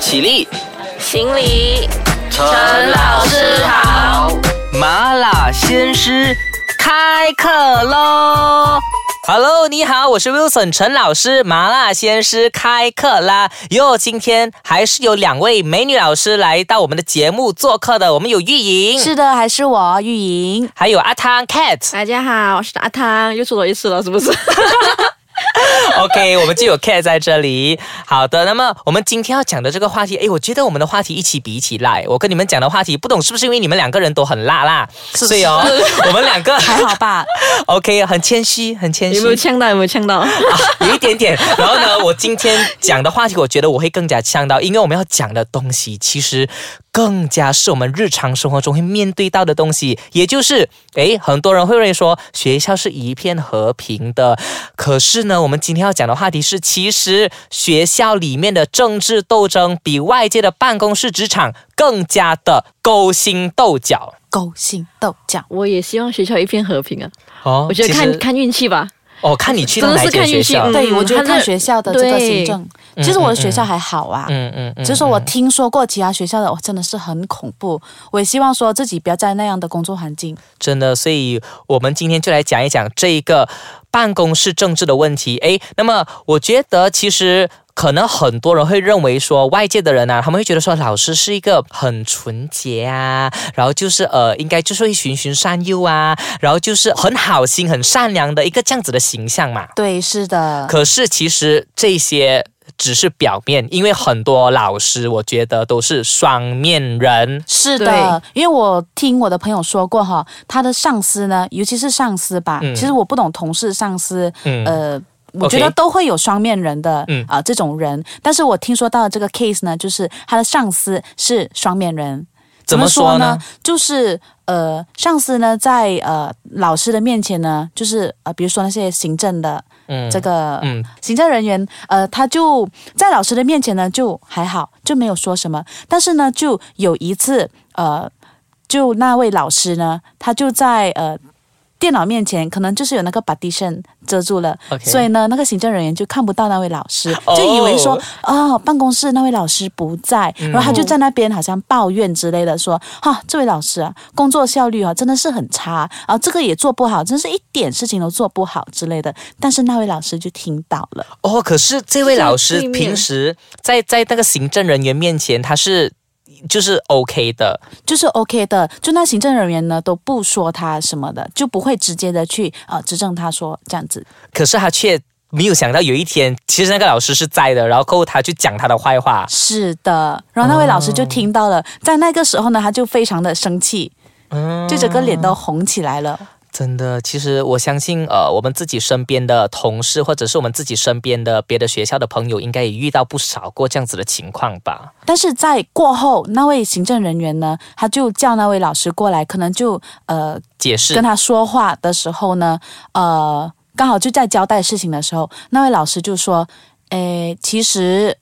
起立，行礼，陈老师好。麻辣鲜师开课喽！Hello，你好，我是 Wilson 陈老师，麻辣鲜师开课啦！哟，今天还是有两位美女老师来到我们的节目做客的，我们有玉莹，是的，还是我玉莹。还有阿汤 Cat。大家好，我是阿汤，又出了一次了，是不是？OK，我们就有 Cat 在这里。好的，那么我们今天要讲的这个话题，哎，我觉得我们的话题一起比起来，我跟你们讲的话题，不懂是不是因为你们两个人都很辣辣，所以哦，我们两个 还好吧？OK，很谦虚，很谦虚，有没有呛到？有没有呛到？啊，有一点点。然后呢，我今天讲的话题，我觉得我会更加呛到，因为我们要讲的东西其实更加是我们日常生活中会面对到的东西，也就是，诶，很多人会认为说学校是一片和平的，可是呢，我们今天要讲的话题是，其实学校里面的政治斗争比外界的办公室、职场更加的勾心斗角。勾心斗角。我也希望学校一片和平啊！哦我觉得看看运气吧。哦，看你去的哪一间学是看运气校，嗯对，我觉得看学校的这个行政，其实我的学校还好啊。嗯嗯嗯，只是说我听说过其他学校的，我，真的是很恐怖。我也希望说自己不要在那样的工作环境。真的，所以我们今天就来讲一讲这一个办公室政治的问题。诶，那么我觉得其实。可能很多人会认为说，外界的人啊，他们会觉得说，老师是一个很纯洁啊，然后就是呃，应该就是会循循善诱啊，然后就是很好心、很善良的一个这样子的形象嘛。对，是的。可是其实这些只是表面，因为很多老师，我觉得都是双面人。是的，因为我听我的朋友说过哈，他的上司呢，尤其是上司吧，嗯其实我不懂同事、上司，嗯呃。我觉得都会有双面人的，嗯啊、这种人。但是我听说到的这个 case 呢，就是他的上司是双面人。怎么说呢？就是呃，上司呢在呃老师的面前呢，就是呃，比如说那些行政的嗯这个嗯行政人员，呃，他就在老师的面前呢就还好，就没有说什么。但是呢，就有一次，呃，就那位老师呢，他就在呃电脑面前，可能就是有那个 partition 遮住了所以呢，那个行政人员就看不到那位老师，哦就以为说哦办公室那位老师不在，嗯然后他就在那边好像抱怨之类的，说哈、这位老师啊，工作效率啊真的是很差啊，这个也做不好，真是一点事情都做不好之类的。但是那位老师就听到了。哦，可是这位老师平时在在那个行政人员面前，他是就是 OK 的，就是 OK 的，就那行政人员呢都不说他什么的，就不会直接的去呃指正他说这样子。可是他却没有想到有一天，其实那个老师是在的，然后他去讲他的坏话。是的，然后那位老师就听到了，在那个时候呢，他就非常的生气，嗯就整个脸都红起来了。真的，其实我相信，呃，我们自己身边的同事，或者是我们自己身边的别的学校的朋友，应该也遇到不少过这样子的情况吧？但是在过后，那位行政人员呢，他就叫那位老师过来，可能就呃解释跟他说话的时候呢，呃，刚好就在交代事情的时候，那位老师就说：“诶，其实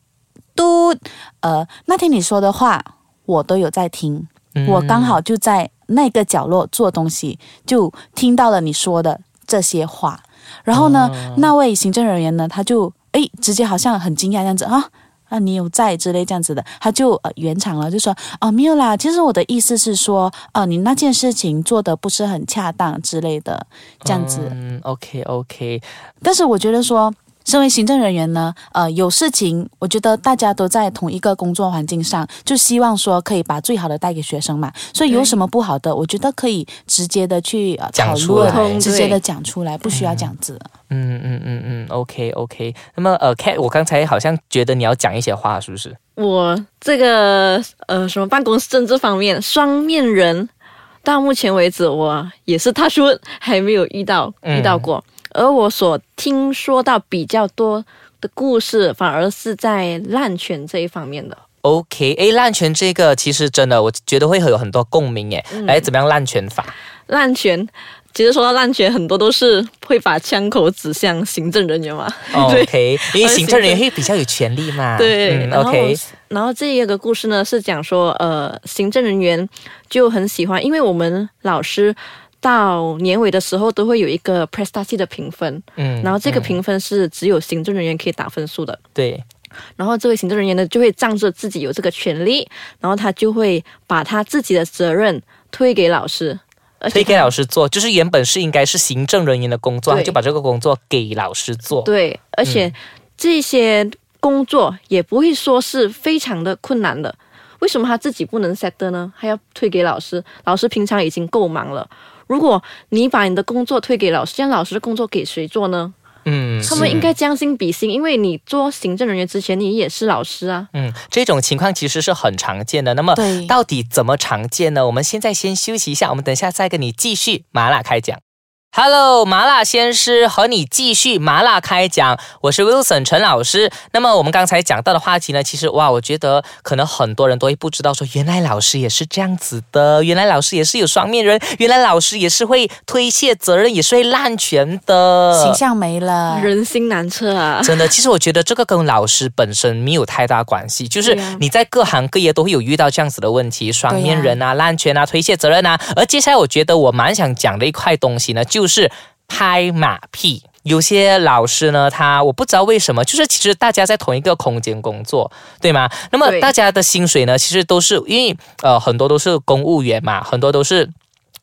都呃那天你说的话，我都有在听，嗯我刚好就在那个角落做东西，就听到了你说的这些话。然后呢，那位行政人员呢，他就诶直接好像很惊讶这样子啊。”啊，你有在之类这样子的，他就呃圆场了，就说哦没有啦，其实我的意思是说，呃，你那件事情做的不是很恰当之类的，这样子。嗯，OK OK，但是我觉得说，身为行政人员呢，呃，有事情，我觉得大家都在同一个工作环境上，就希望说可以把最好的带给学生嘛。所以有什么不好的，我觉得可以直接的去呃讨讲出来论，直接的讲出来，不需要这样子。嗯嗯嗯嗯，OK OK。那么呃，Cat，我刚才好像觉得你要讲一些话，是不是？我这个呃什么办公室政治方面双面人，到目前为止我也是他说还没有遇到嗯遇到过，而我所听说到比较多的故事，反而是在滥权这一方面的。OK，诶，滥权这个其实真的，我觉得会有很多共鸣诶。来，怎么样滥权法？滥权，其实说到滥权，很多都是会把枪口指向行政人员嘛。OK，因为行政人员会比较有权利嘛。对，嗯，OK，然后这一个故事呢是讲说，呃，行政人员就很喜欢，因为我们老师到年尾的时候都会有一个 prestasi 的评分，嗯然后这个嗯评分是只有行政人员可以打分数的。对，然后这位行政人员呢就会仗着自己有这个权利，然后他就会把他自己的责任推给老师，而且推给老师做，就是原本是应该是行政人员的工作，他就把这个工作给老师做。对，而且这些工作也不会说是非常的困难的。为什么他自己不能 set 的呢？还要推给老师？老师平常已经够忙了。如果你把你的工作推给老师，这样老师的工作给谁做呢？嗯，他们应该将心比心，因为你做行政人员之前，你也是老师啊。嗯，这种情况其实是很常见的。那么到底怎么常见呢？我们现在先休息一下，我们等一下再跟你继续麻辣开讲。Hello，麻辣鲜师和你继续麻辣开讲，我是 Wilson 陈老师。那么我们刚才讲到的话题呢，其实哇，我觉得可能很多人都会不知道说，原来老师也是这样子的，原来老师也是有双面人，原来老师也是会推卸责任，也是会滥权的，形象没了，人心难测啊。真的，其实我觉得这个跟老师本身没有太大关系，就是你在各行各业都会有遇到这样子的问题，双面人啊、滥权啊、推卸责任啊。而接下来我觉得我蛮想讲的一块东西呢，就是拍马屁。有些老师呢，他我不知道为什么，就是其实大家在同一个空间工作，对吗？那么大家的薪水呢，其实都是因为呃很多都是公务员嘛，很多都是。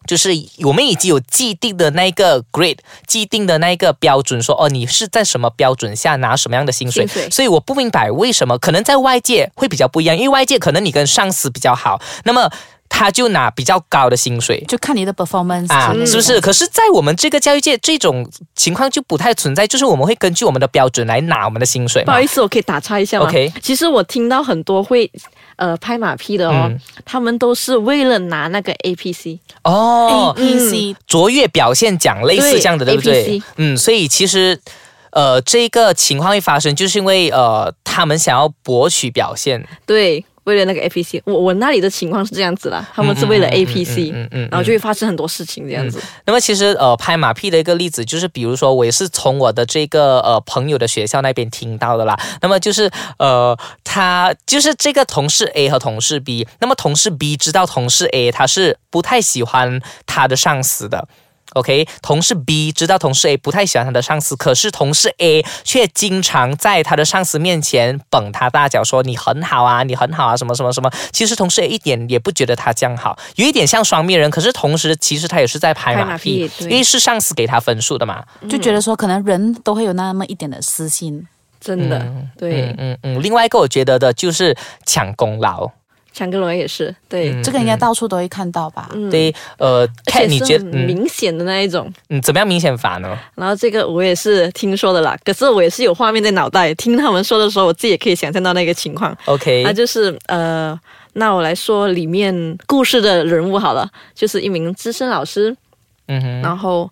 就是我们已经有既定的那个 grade，既定的那个标准说，哦，你是在什么标准下拿什么样的薪水，薪水所以我不明白为什么可能在外界会比较不一样，因为外界可能你跟上司比较好，那么他就拿比较高的薪水。就看你的 performance 啊是不是？可是，在我们这个教育界，这种情况就不太存在，就是我们会根据我们的标准来拿我们的薪水不好。意思，我可以打岔一下吗 OK 其实我听到很多会呃拍马屁的哦，嗯他们都是为了拿那个 APC。哦，A P C 卓越表现奖类似这样的，对不对 APC？嗯，所以其实。呃，这个情况会发生，就是因为呃，他们想要博取表现，对，为了那个 APC，我我那里的情况是这样子啦，他们是为了 APC，、嗯嗯嗯然后就会发生很多事情这样子。那么其实呃拍马屁的一个例子就是，比如说我也是从我的这个呃朋友的学校那边听到的啦。那么就是呃他就是这个同事 A 和同事 B，那么同事 B 知道同事 A 他是不太喜欢他的上司的。OK，同事 B 知道同事 A 不太喜欢他的上司，可是同事 A 却经常在他的上司面前捧他大脚，说你很好啊，你很好啊，什么什么什么。其实同事 A 一点也不觉得他这样好，有一点像双面人，可是同时其实他也是在拍马屁因为是上司给他分数的嘛。就觉得说可能人都会有那么一点的私心，真的，对嗯，嗯嗯。另外一个我觉得的就是抢功劳，强哥龙也是，对，嗯这个应该到处都会看到吧？嗯，对，呃，看你觉得嗯明显的那一种。嗯怎么样明显法呢？然后这个我也是听说的啦，可是我也是有画面在脑袋，听他们说的时候，我自己也可以想象到那个情况。OK，那就是呃，那我来说里面故事的人物好了，就是一名资深老师，嗯哼，然后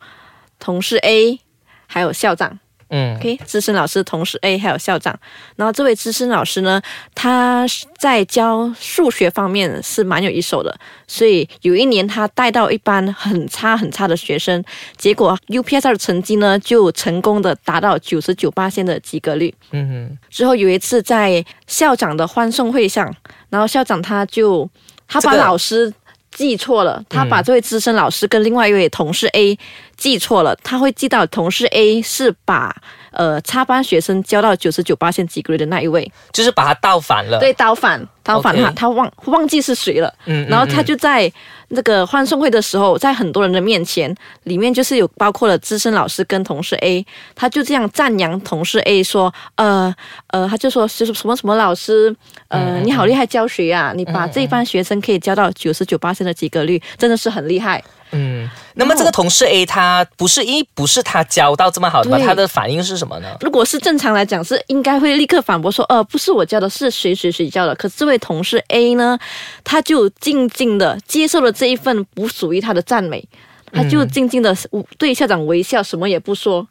同事 A，还有校长。嗯 OK，资深老师、同时 A 还有校长。然后这位资深老师呢，他在教数学方面是蛮有一手的，所以有一年他带到一班很差很差的学生，结果 UPSR 的成绩呢就成功的达到九十九八线的及格率。嗯哼，之后有一次在校长的欢送会上，然后校长他就他把这个老师记错了，他把这位资深老师跟另外一位同事 A 记错了，他会记到同事 A 是把呃插班学生教到九十九八线及格率的那一位，就是把他倒反了。对，倒反倒反他他忘忘记是谁了，嗯，嗯，然后他嗯就在那个欢送会的时候，在很多人的面前，里面就是有包括了资深老师跟同事 A，他就这样赞扬同事 A 说，呃呃，他就说就是什么什么老师，呃，嗯你好厉害教学啊，你把这一班学生可以教到九十九八的及格率，真的是很厉害。嗯，那么这个同事 A 他不是因为不是他教到这么好的吗？他的反应是什么呢？如果是正常来讲，是应该会立刻反驳说，呃，不是我教的，是谁谁谁教的。可是这位同事 A 呢，他就静静的接受了这一份不属于他的赞美，他就静静的对校长微笑，什么也不说。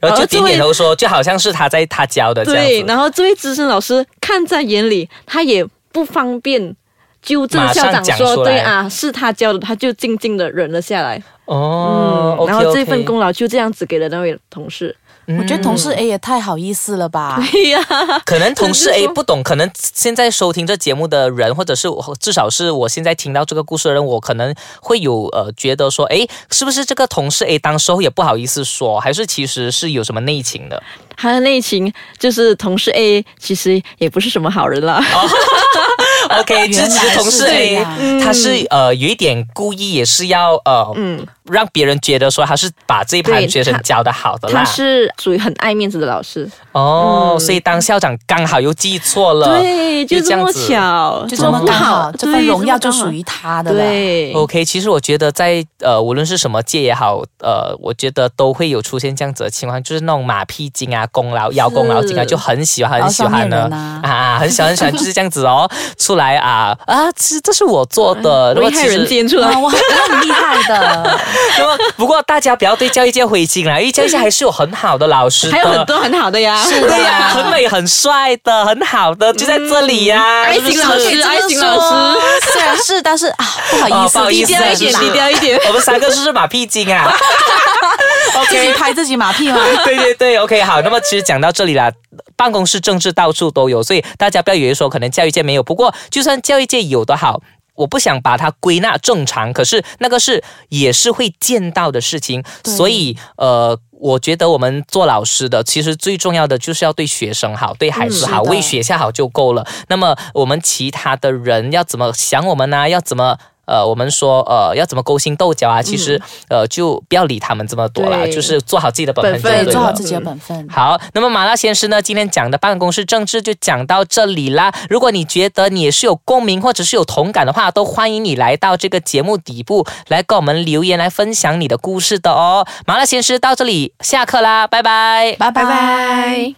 然后就点点头说，就好像是他在他教的这样对，然后这位资深老师看在眼里，他也不方便纠正校长说，对啊，是他教的，他就静静的忍了下来。哦，嗯，然后这份功劳就这样子给了那位同事。我觉得同事 A 也太好意思了吧？对呀，可能同事 A 不懂，可能现在收听这节目的人，或者是我至少是我现在听到这个故事的人，我可能会有呃觉得说，诶，是不是这个同事 A 当时候也不好意思说，还是其实是有什么内情的？他的内情就是同事 A 其实也不是什么好人啦。OK，支持同事 A，他是呃有一点故意，也是要呃嗯，让别人觉得说他是把这一盘对学生教的好的啦。他。是属于很爱面子的老师，哦，嗯。所以当校长刚好又记错了。对，就这样子。巧，就这么刚好，这份荣耀就属于于他的了。对。OK，其实我觉得在呃，无论是什么界也好，呃，我觉得都会有出现这样子的情况，就是那种马屁精啊、功劳邀功劳精啊，就很喜欢很喜欢呢。啊啊，很喜欢很喜欢 就是这样子哦，出来啊啊，其实这是我做的，如果危害人间出来啊，，我很厉害的，那么不过大家不要对教育界灰心啦，因为教育界还是有很好的老师的，还有很多很好的呀。是的呀、很美很帅的，很好的，就在这里呀、爱是不是情老师，爱情老师，虽然是，但是啊，不好哦意思，不好意思低调一点，低调一点。我们三个是不是马屁精啊 自己？OK，拍自己马屁吗？对对对，OK，好。那么其实讲到这里啦，办公室政治到处都有，所以大家不要以为说可能教育界没有。不过就算教育界有的好。我不想把它归纳正常，可是那个是也是会见到的事情，所以呃，我觉得我们做老师的，其实最重要的就是要对学生好，对孩子好，为学校好就够了。那么我们其他的人要怎么想我们呢、要怎么？呃，我们说，呃，要怎么勾心斗角啊？其实，呃，就不要理他们这么多啦，就是做好自己的本分就对了。做好自己的本分。好，那么麻辣鲜师呢，今天讲的办公室政治就讲到这里啦。如果你觉得你也是有共鸣或者是有同感的话，都欢迎你来到这个节目底部来跟我们留言，来分享你的故事的哦。麻辣鲜师到这里下课啦，拜拜。拜拜拜。